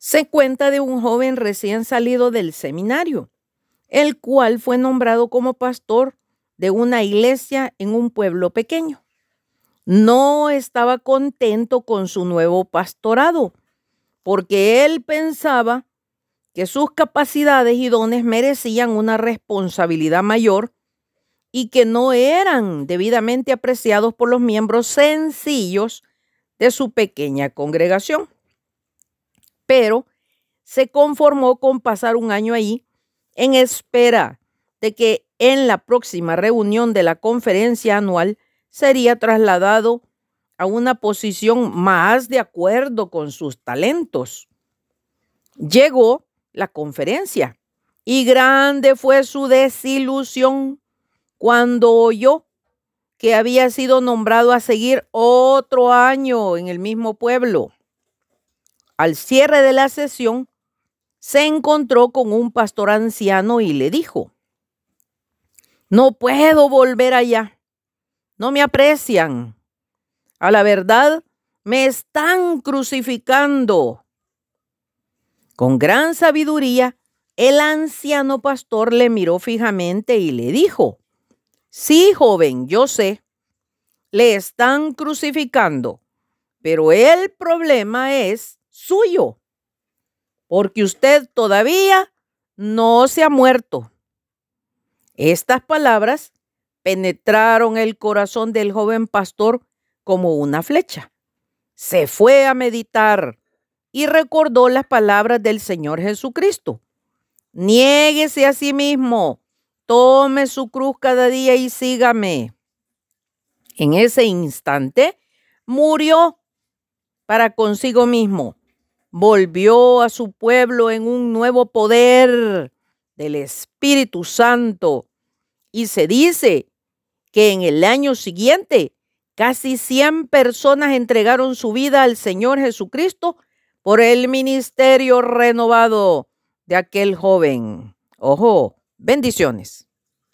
se cuenta de un joven recién salido del seminario, el cual fue nombrado como pastor de una iglesia en un pueblo pequeño. No estaba contento con su nuevo pastorado, porque él pensaba que sus capacidades y dones merecían una responsabilidad mayor y que no eran debidamente apreciados por los miembros sencillos de su pequeña congregación. Pero se conformó con pasar un año ahí en espera de que en la próxima reunión de la conferencia anual sería trasladado a una posición más de acuerdo con sus talentos. Llegó la conferencia y grande fue su desilusión cuando oyó que había sido nombrado a seguir otro año en el mismo pueblo. Al cierre de la sesión, se encontró con un pastor anciano y le dijo, no puedo volver allá, no me aprecian, a la verdad me están crucificando. Con gran sabiduría, el anciano pastor le miró fijamente y le dijo, Sí, joven, yo sé. Le están crucificando, pero el problema es suyo, porque usted todavía no se ha muerto. Estas palabras penetraron el corazón del joven pastor como una flecha. Se fue a meditar y recordó las palabras del Señor Jesucristo. Niéguese a sí mismo Tome su cruz cada día y sígame. En ese instante murió para consigo mismo. Volvió a su pueblo en un nuevo poder del Espíritu Santo. Y se dice que en el año siguiente casi 100 personas entregaron su vida al Señor Jesucristo por el ministerio renovado de aquel joven. Ojo, Bendiciones.